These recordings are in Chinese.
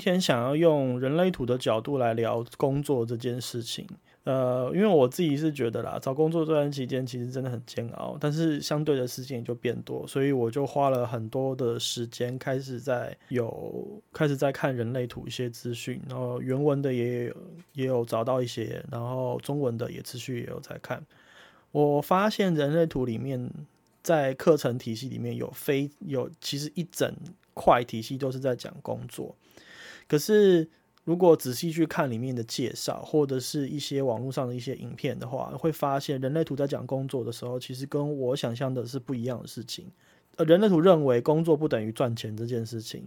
今天想要用人类图的角度来聊工作这件事情。呃，因为我自己是觉得啦，找工作这段期间其实真的很煎熬，但是相对的事情也就变多，所以我就花了很多的时间开始在有开始在看人类图一些资讯，然后原文的也有也有找到一些，然后中文的也持续也有在看。我发现人类图里面在课程体系里面有非有其实一整块体系都是在讲工作，可是。如果仔细去看里面的介绍，或者是一些网络上的一些影片的话，会发现人类图在讲工作的时候，其实跟我想象的是不一样的事情。呃，人类图认为工作不等于赚钱这件事情，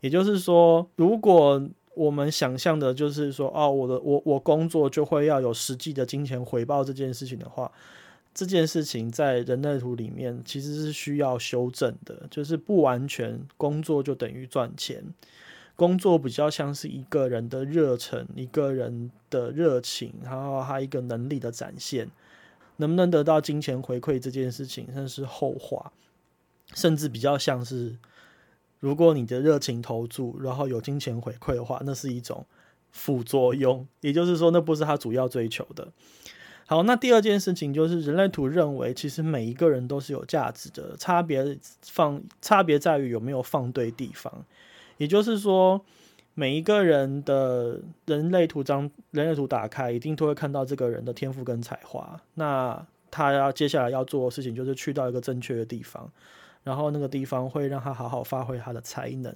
也就是说，如果我们想象的就是说，哦，我的我我工作就会要有实际的金钱回报这件事情的话，这件事情在人类图里面其实是需要修正的，就是不完全工作就等于赚钱。工作比较像是一个人的热忱，一个人的热情，然后他一个能力的展现，能不能得到金钱回馈这件事情，那是后话，甚至比较像是，如果你的热情投注，然后有金钱回馈的话，那是一种副作用，也就是说，那不是他主要追求的。好，那第二件事情就是人类图认为，其实每一个人都是有价值的，差别放差别在于有没有放对地方。也就是说，每一个人的人类图章、人类图打开，一定都会看到这个人的天赋跟才华。那他要接下来要做的事情，就是去到一个正确的地方，然后那个地方会让他好好发挥他的才能。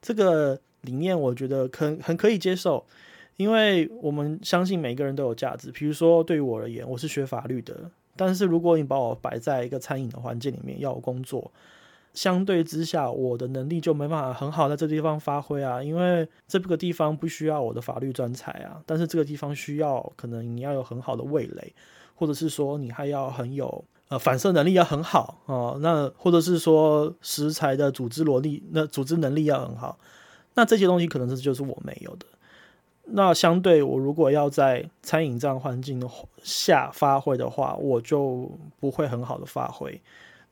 这个理念，我觉得很很可以接受，因为我们相信每个人都有价值。比如说，对于我而言，我是学法律的，但是如果你把我摆在一个餐饮的环境里面，要我工作。相对之下，我的能力就没办法很好在这地方发挥啊，因为这个地方不需要我的法律专才啊，但是这个地方需要可能你要有很好的味蕾，或者是说你还要很有呃反射能力要很好哦，那或者是说食材的组织逻力，那组织能力要很好，那这些东西可能是就是我没有的。那相对我如果要在餐饮这样环境的下发挥的话，我就不会很好的发挥。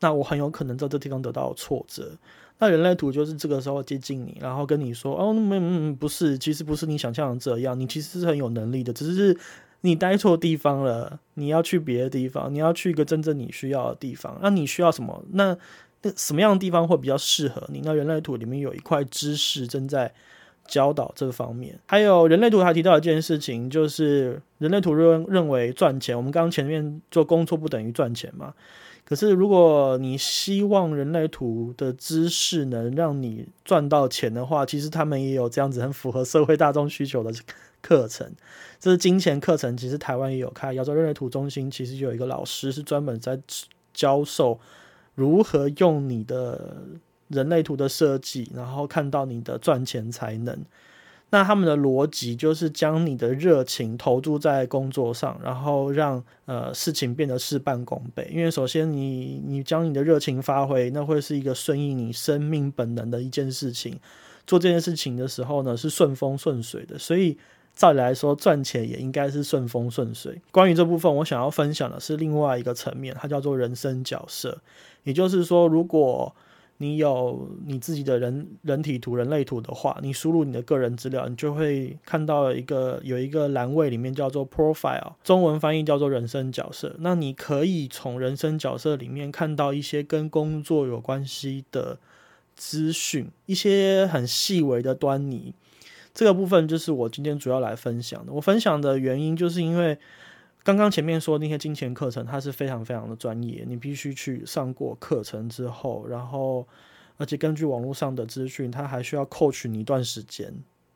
那我很有可能在这地方得到挫折。那人类图就是这个时候接近你，然后跟你说：“哦，没，嗯，不是，其实不是你想象的这样。你其实是很有能力的，只是你待错地方了。你要去别的地方，你要去一个真正你需要的地方。那你需要什么？那那什么样的地方会比较适合你？那人类图里面有一块知识正在教导这方面。还有人类图还提到一件事情，就是人类图认认为赚钱。我们刚刚前面做工作不等于赚钱嘛？可是，如果你希望人类图的知识能让你赚到钱的话，其实他们也有这样子很符合社会大众需求的课程。这是金钱课程，其实台湾也有开。亚洲人类图中心其实有一个老师是专门在教授如何用你的人类图的设计，然后看到你的赚钱才能。那他们的逻辑就是将你的热情投注在工作上，然后让呃事情变得事半功倍。因为首先你你将你的热情发挥，那会是一个顺应你生命本能的一件事情。做这件事情的时候呢，是顺风顺水的。所以照理来说，赚钱也应该是顺风顺水。关于这部分，我想要分享的是另外一个层面，它叫做人生角色。也就是说，如果你有你自己的人人体图、人类图的话，你输入你的个人资料，你就会看到一个有一个栏位，里面叫做 Profile，中文翻译叫做人生角色。那你可以从人生角色里面看到一些跟工作有关系的资讯，一些很细微的端倪。这个部分就是我今天主要来分享的。我分享的原因就是因为。刚刚前面说那些金钱课程，它是非常非常的专业，你必须去上过课程之后，然后而且根据网络上的资讯，它还需要 coach 你一段时间，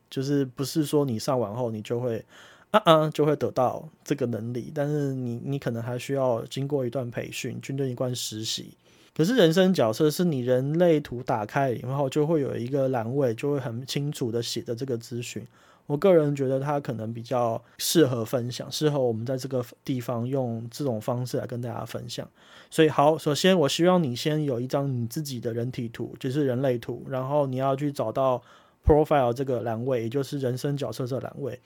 就是不是说你上完后你就会啊啊就会得到这个能力，但是你你可能还需要经过一段培训，军队一段实习。可是人生角色是你人类图打开以后，就会有一个栏位，就会很清楚的写的这个资讯。我个人觉得它可能比较适合分享，适合我们在这个地方用这种方式来跟大家分享。所以，好，首先我希望你先有一张你自己的人体图，就是人类图，然后你要去找到 profile 这个栏位，也就是人生角色这栏位。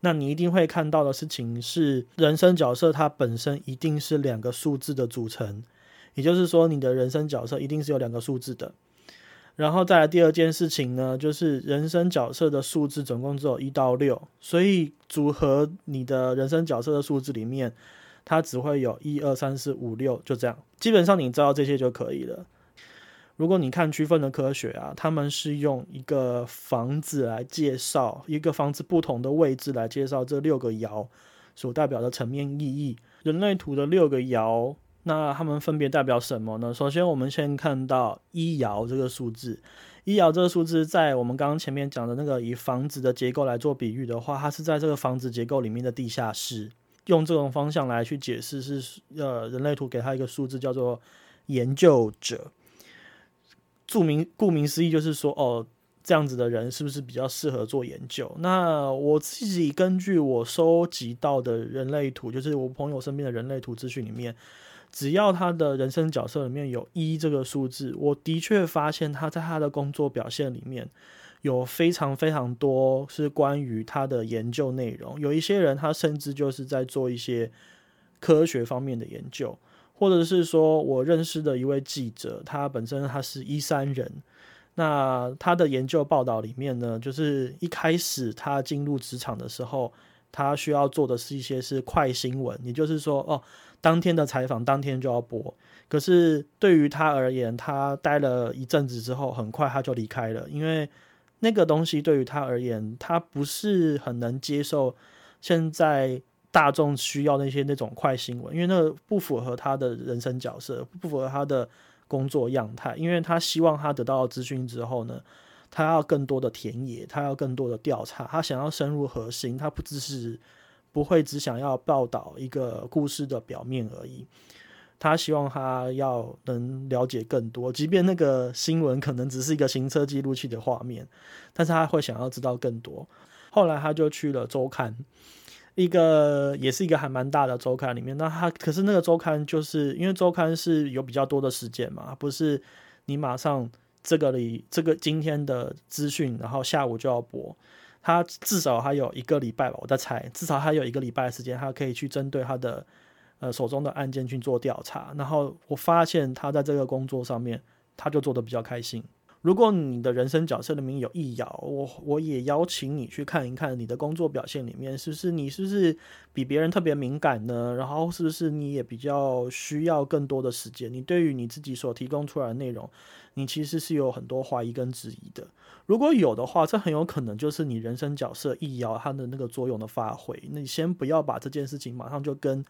那你一定会看到的事情是，人生角色它本身一定是两个数字的组成，也就是说，你的人生角色一定是有两个数字的。然后再来第二件事情呢，就是人生角色的数字总共只有一到六，所以组合你的人生角色的数字里面，它只会有一二三四五六，就这样。基本上你知道这些就可以了。如果你看区分的科学啊，他们是用一个房子来介绍一个房子不同的位置来介绍这六个爻所代表的层面意义。人类图的六个爻。那它们分别代表什么呢？首先，我们先看到一爻这个数字，一爻这个数字在我们刚刚前面讲的那个以房子的结构来做比喻的话，它是在这个房子结构里面的地下室。用这种方向来去解释，是呃人类图给它一个数字叫做研究者。注明顾名思义就是说，哦，这样子的人是不是比较适合做研究？那我自己根据我收集到的人类图，就是我朋友身边的人类图资讯里面。只要他的人生角色里面有一这个数字，我的确发现他在他的工作表现里面有非常非常多是关于他的研究内容。有一些人他甚至就是在做一些科学方面的研究，或者是说我认识的一位记者，他本身他是一三人，那他的研究报道里面呢，就是一开始他进入职场的时候，他需要做的是一些是快新闻，也就是说哦。当天的采访当天就要播，可是对于他而言，他待了一阵子之后，很快他就离开了，因为那个东西对于他而言，他不是很能接受现在大众需要那些那种快新闻，因为那不符合他的人生角色，不符合他的工作样态，因为他希望他得到资讯之后呢，他要更多的田野，他要更多的调查，他想要深入核心，他不只是。不会只想要报道一个故事的表面而已，他希望他要能了解更多，即便那个新闻可能只是一个行车记录器的画面，但是他会想要知道更多。后来他就去了周刊，一个也是一个还蛮大的周刊里面。那他可是那个周刊就是因为周刊是有比较多的时间嘛，不是你马上这个里这个今天的资讯，然后下午就要播。他至少还有一个礼拜吧，我在猜，至少还有一个礼拜的时间，他可以去针对他的呃手中的案件去做调查。然后我发现他在这个工作上面，他就做的比较开心。如果你的人生角色里面有异爻，我我也邀请你去看一看你的工作表现里面，是不是你是不是比别人特别敏感呢？然后是不是你也比较需要更多的时间？你对于你自己所提供出来的内容，你其实是有很多怀疑跟质疑的。如果有的话，这很有可能就是你人生角色异爻它的那个作用的发挥。那你先不要把这件事情马上就跟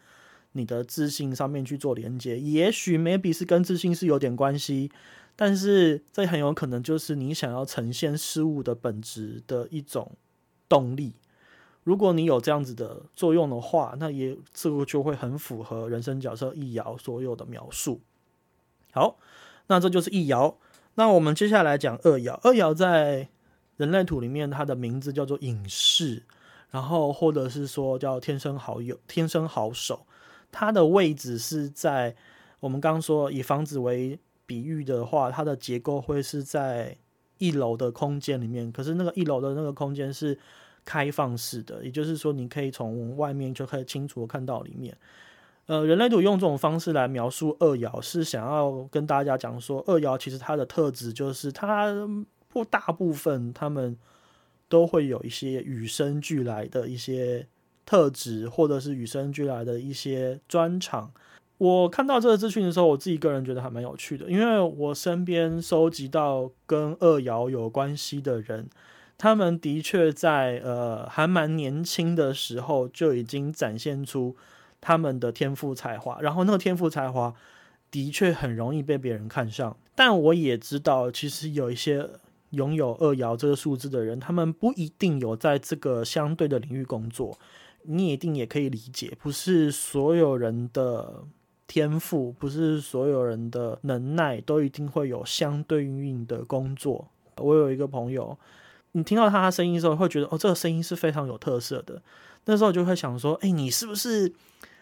你的自信上面去做连接，也许 maybe 是跟自信是有点关系。但是这很有可能就是你想要呈现事物的本质的一种动力。如果你有这样子的作用的话，那也这个就会很符合人生角色易爻所有的描述。好，那这就是易爻。那我们接下来讲二爻。二爻在人类图里面，它的名字叫做隐士，然后或者是说叫天生好友、天生好手。它的位置是在我们刚刚说以房子为比喻的话，它的结构会是在一楼的空间里面，可是那个一楼的那个空间是开放式的，也就是说，你可以从外面就可以清楚的看到里面。呃，人类图用这种方式来描述二爻，是想要跟大家讲说，二爻其实它的特质就是它不大部分他们都会有一些与生俱来的一些特质，或者是与生俱来的一些专长。我看到这个资讯的时候，我自己个人觉得还蛮有趣的，因为我身边收集到跟二爻有关系的人，他们的确在呃还蛮年轻的时候就已经展现出他们的天赋才华，然后那个天赋才华的确很容易被别人看上。但我也知道，其实有一些拥有二爻这个数字的人，他们不一定有在这个相对的领域工作。你一定也可以理解，不是所有人的。天赋不是所有人的能耐都一定会有相对应的工作。我有一个朋友，你听到他的声音的时候，会觉得哦，这个声音是非常有特色的。那时候就会想说，哎，你是不是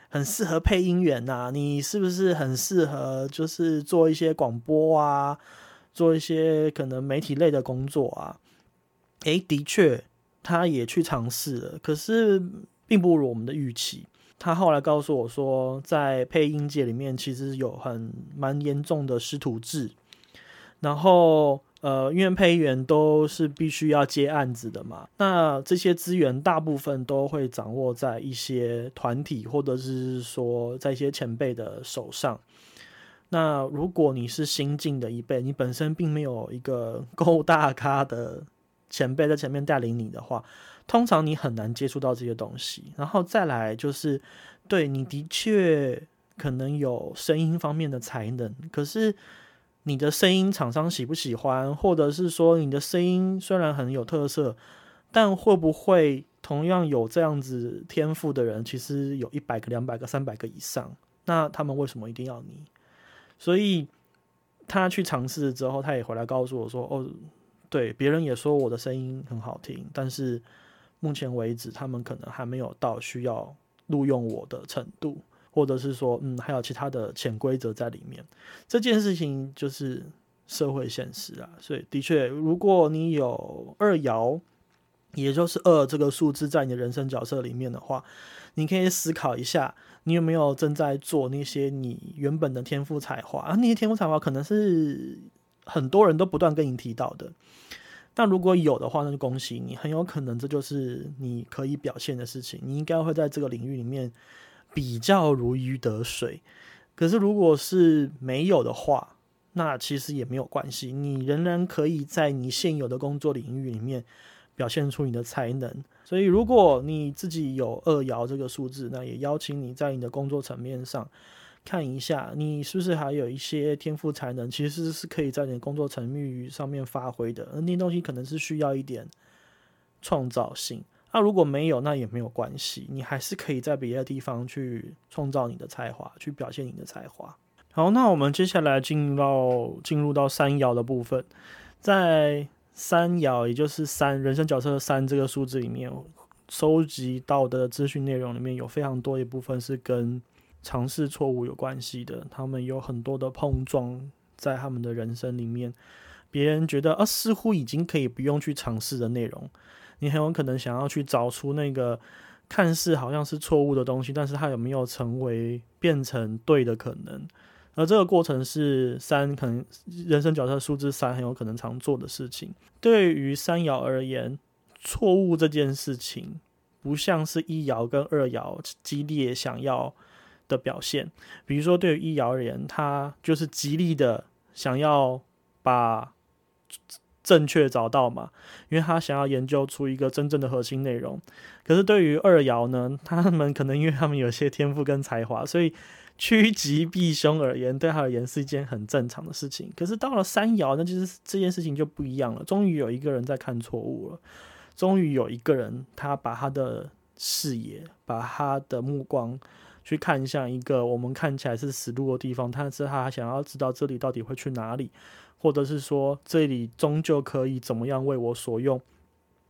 很适合配音员呐？你是不是很适合就是做一些广播啊，做一些可能媒体类的工作啊？诶，的确，他也去尝试了，可是并不如我们的预期。他后来告诉我说，在配音界里面，其实有很蛮严重的师徒制，然后呃，因为配音员都是必须要接案子的嘛，那这些资源大部分都会掌握在一些团体或者是说在一些前辈的手上。那如果你是新进的一辈，你本身并没有一个 够大咖的前辈在前面带领你的话，通常你很难接触到这些东西。然后再来就是，对你的确可能有声音方面的才能，可是。你的声音厂商喜不喜欢，或者是说你的声音虽然很有特色，但会不会同样有这样子天赋的人，其实有一百个、两百个、三百个以上，那他们为什么一定要你？所以他去尝试之后，他也回来告诉我说：“哦，对，别人也说我的声音很好听，但是目前为止，他们可能还没有到需要录用我的程度。”或者是说，嗯，还有其他的潜规则在里面，这件事情就是社会现实啊。所以，的确，如果你有二爻，也就是二这个数字在你的人生角色里面的话，你可以思考一下，你有没有正在做那些你原本的天赋才华啊？那些天赋才华可能是很多人都不断跟你提到的。那如果有的话，那就恭喜你，很有可能这就是你可以表现的事情。你应该会在这个领域里面。比较如鱼得水，可是如果是没有的话，那其实也没有关系，你仍然可以在你现有的工作领域里面表现出你的才能。所以，如果你自己有二爻这个数字，那也邀请你在你的工作层面上看一下，你是不是还有一些天赋才能，其实是可以在你的工作层面上面发挥的。那东西可能是需要一点创造性。那如果没有，那也没有关系，你还是可以在别的地方去创造你的才华，去表现你的才华。好，那我们接下来进入到进入到三爻的部分，在三爻，也就是三人生角色的三这个数字里面，收集到的资讯内容里面有非常多一部分是跟尝试错误有关系的，他们有很多的碰撞在他们的人生里面，别人觉得啊，似乎已经可以不用去尝试的内容。你很有可能想要去找出那个看似好像是错误的东西，但是它有没有成为变成对的可能？而这个过程是三可能人生角色数字三很有可能常做的事情。对于三爻而言，错误这件事情不像是一爻跟二爻激烈想要的表现。比如说，对于一爻而言，他就是极力的想要把。正确找到嘛？因为他想要研究出一个真正的核心内容。可是对于二爻呢，他们可能因为他们有些天赋跟才华，所以趋吉避凶而言，对他而言是一件很正常的事情。可是到了三爻，那就是这件事情就不一样了。终于有一个人在看错误了，终于有一个人他把他的视野、把他的目光去看一下一个我们看起来是死路的地方。但是他想要知道这里到底会去哪里。或者是说，这里终究可以怎么样为我所用？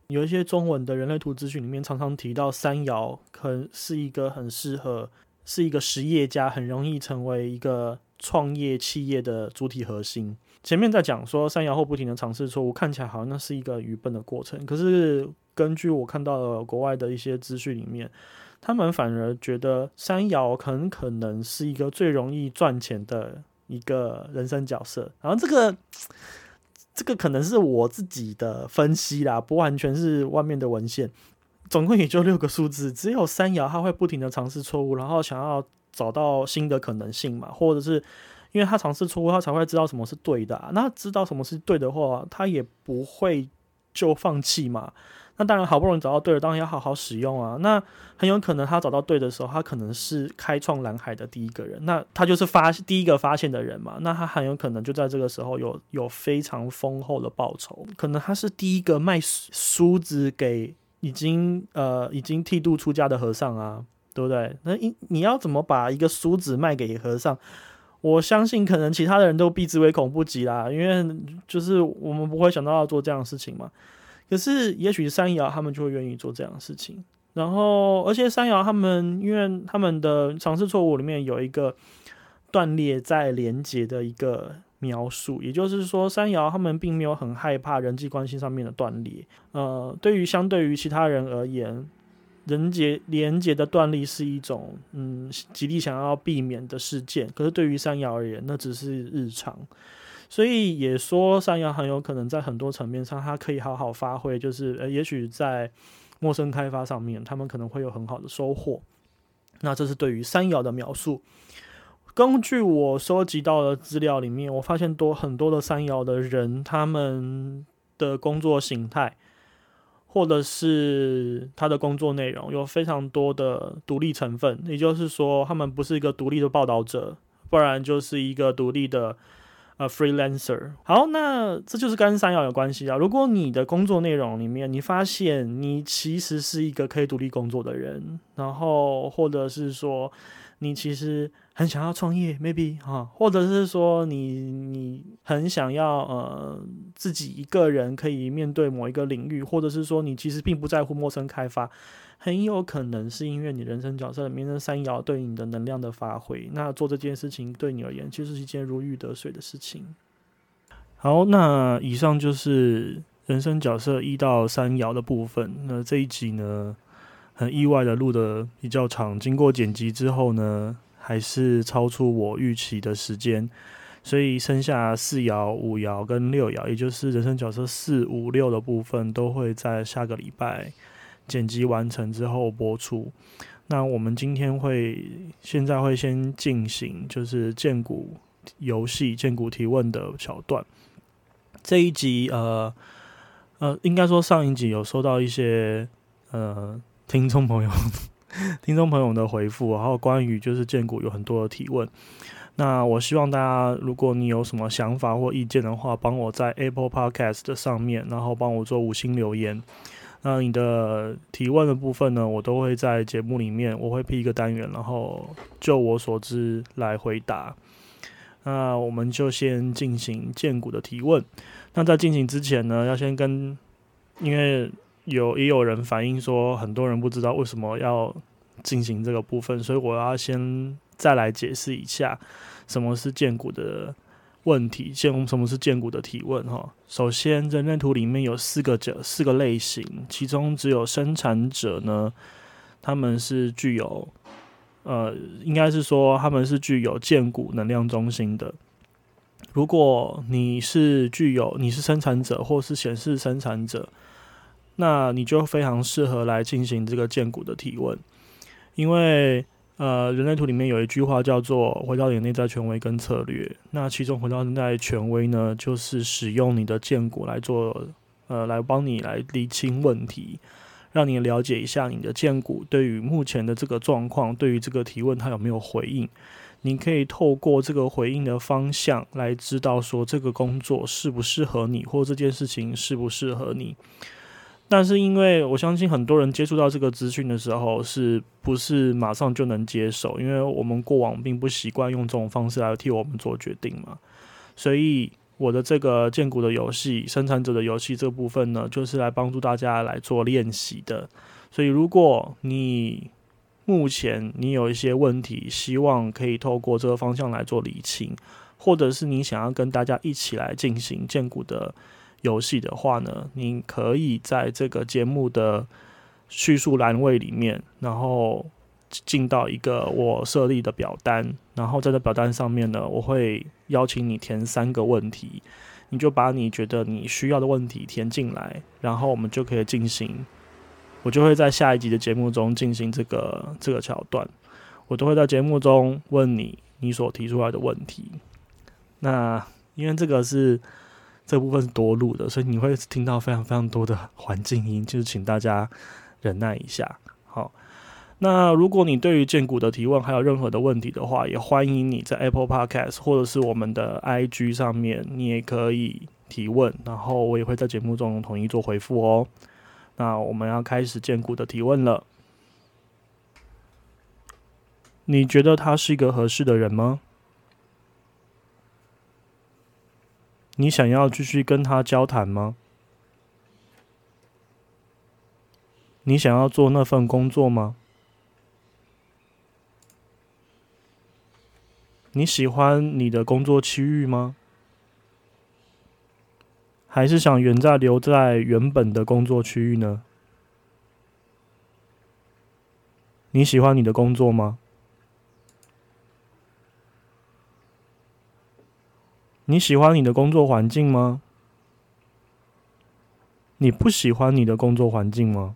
有一些中文的人类图资讯里面常常提到，三爻可能是一个很适合，是一个实业家，很容易成为一个创业企业的主体核心。前面在讲说三爻后不停的尝试错误，看起来好像那是一个愚笨的过程。可是根据我看到的国外的一些资讯里面，他们反而觉得三爻很可能是一个最容易赚钱的。一个人生角色，然后这个 这个可能是我自己的分析啦，不完全是外面的文献。总共也就六个数字，只有三爻他会不停的尝试错误，然后想要找到新的可能性嘛，或者是因为他尝试错误，他才会知道什么是对的。那知道什么是对的话，他也不会就放弃嘛。那当然，好不容易找到对的，当然要好好使用啊。那很有可能他找到对的时候，他可能是开创蓝海的第一个人，那他就是发第一个发现的人嘛。那他很有可能就在这个时候有有非常丰厚的报酬。可能他是第一个卖梳子给已经呃已经剃度出家的和尚啊，对不对？那你你要怎么把一个梳子卖给和尚？我相信可能其他的人都避之唯恐不及啦，因为就是我们不会想到要做这样的事情嘛。可是，也许三爻他们就会愿意做这样的事情。然后，而且三爻他们，因为他们的尝试错误里面有一个断裂在连接的一个描述，也就是说，三爻他们并没有很害怕人际关系上面的断裂。呃，对于相对于其他人而言，人结连接的断裂是一种嗯极力想要避免的事件。可是对于三爻而言，那只是日常。所以也说山摇很有可能在很多层面上，它可以好好发挥，就是呃，也许在陌生开发上面，他们可能会有很好的收获。那这是对于山摇的描述。根据我收集到的资料里面，我发现多很多的山摇的人，他们的工作形态，或者是他的工作内容，有非常多的独立成分。也就是说，他们不是一个独立的报道者，不然就是一个独立的。呃，freelancer。好，那这就是跟三要有关系啊。如果你的工作内容里面，你发现你其实是一个可以独立工作的人，然后或者是说你其实很想要创业，maybe 哈，或者是说你你很想要呃自己一个人可以面对某一个领域，或者是说你其实并不在乎陌生开发。很有可能是因为你人生角色里面的三爻对你的能量的发挥，那做这件事情对你而言其实是一件如鱼得水的事情。好，那以上就是人生角色一到三爻的部分。那这一集呢，很意外的录的比较长，经过剪辑之后呢，还是超出我预期的时间，所以剩下四爻、五爻跟六爻，也就是人生角色四五六的部分，都会在下个礼拜。剪辑完成之后播出。那我们今天会现在会先进行就是剑骨游戏剑骨提问的桥段。这一集呃呃，应该说上一集有收到一些呃听众朋友 听众朋友的回复，然后关于就是剑骨有很多的提问。那我希望大家，如果你有什么想法或意见的话，帮我在 Apple Podcast 的上面，然后帮我做五星留言。那你的提问的部分呢，我都会在节目里面，我会批一个单元，然后就我所知来回答。那我们就先进行建股的提问。那在进行之前呢，要先跟，因为有也有人反映说，很多人不知道为什么要进行这个部分，所以我要先再来解释一下什么是建股的。问题，建什么是建股的提问？哈，首先人类图里面有四个者，四个类型，其中只有生产者呢，他们是具有，呃，应该是说他们是具有建股能量中心的。如果你是具有，你是生产者或是显示生产者，那你就非常适合来进行这个建股的提问，因为。呃，人类图里面有一句话叫做“回到你内在权威跟策略”。那其中回到内在权威呢，就是使用你的剑骨来做，呃，来帮你来理清问题，让你了解一下你的剑骨对于目前的这个状况，对于这个提问它有没有回应。你可以透过这个回应的方向来知道说这个工作适不适合你，或这件事情适不适合你。但是，因为我相信很多人接触到这个资讯的时候，是不是马上就能接受？因为我们过往并不习惯用这种方式来替我们做决定嘛。所以，我的这个建股的游戏生产者的游戏这部分呢，就是来帮助大家来做练习的。所以，如果你目前你有一些问题，希望可以透过这个方向来做理清，或者是你想要跟大家一起来进行建股的。游戏的话呢，你可以在这个节目的叙述栏位里面，然后进到一个我设立的表单，然后在这表单上面呢，我会邀请你填三个问题，你就把你觉得你需要的问题填进来，然后我们就可以进行，我就会在下一集的节目中进行这个这个桥段，我都会在节目中问你你所提出来的问题。那因为这个是。这部分是多录的，所以你会听到非常非常多的环境音，就是请大家忍耐一下。好，那如果你对于建股的提问还有任何的问题的话，也欢迎你在 Apple Podcast 或者是我们的 IG 上面，你也可以提问，然后我也会在节目中统一做回复哦。那我们要开始建股的提问了，你觉得他是一个合适的人吗？你想要继续跟他交谈吗？你想要做那份工作吗？你喜欢你的工作区域吗？还是想原在留在原本的工作区域呢？你喜欢你的工作吗？你喜欢你的工作环境吗？你不喜欢你的工作环境吗？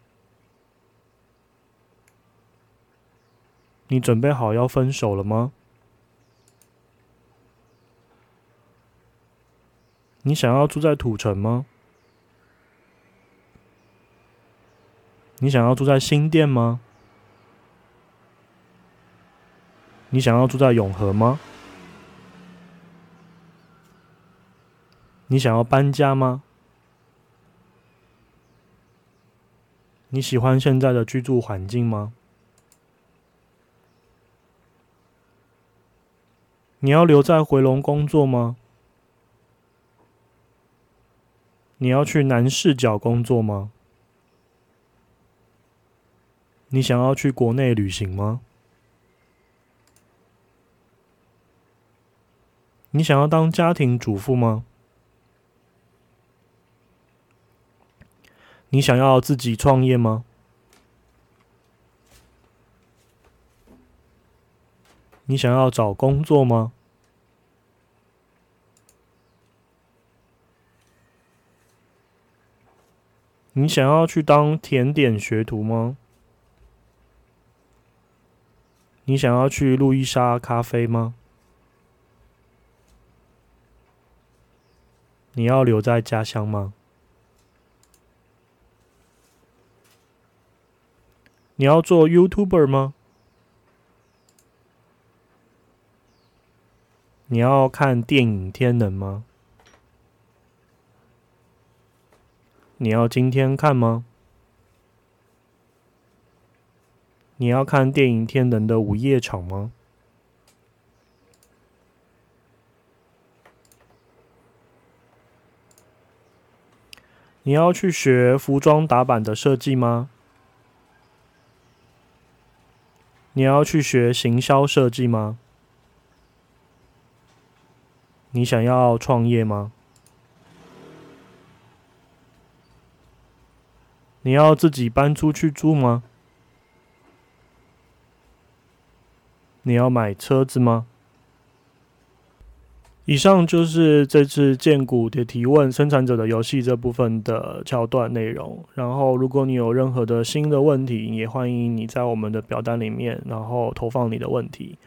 你准备好要分手了吗？你想要住在土城吗？你想要住在新店吗？你想要住在永和吗？你想要搬家吗？你喜欢现在的居住环境吗？你要留在回龙工作吗？你要去南视角工作吗？你想要去国内旅行吗？你想要当家庭主妇吗？你想要自己创业吗？你想要找工作吗？你想要去当甜点学徒吗？你想要去路易莎咖啡吗？你要留在家乡吗？你要做 YouTuber 吗？你要看电影《天能》吗？你要今天看吗？你要看电影《天能》的午夜场吗？你要去学服装打版的设计吗？你要去学行销设计吗？你想要创业吗？你要自己搬出去住吗？你要买车子吗？以上就是这次建股的提问生产者的游戏这部分的桥段内容。然后，如果你有任何的新的问题，也欢迎你在我们的表单里面，然后投放你的问题。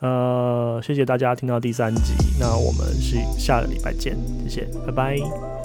呃，谢谢大家听到第三集，那我们是下个礼拜见，谢谢，拜拜。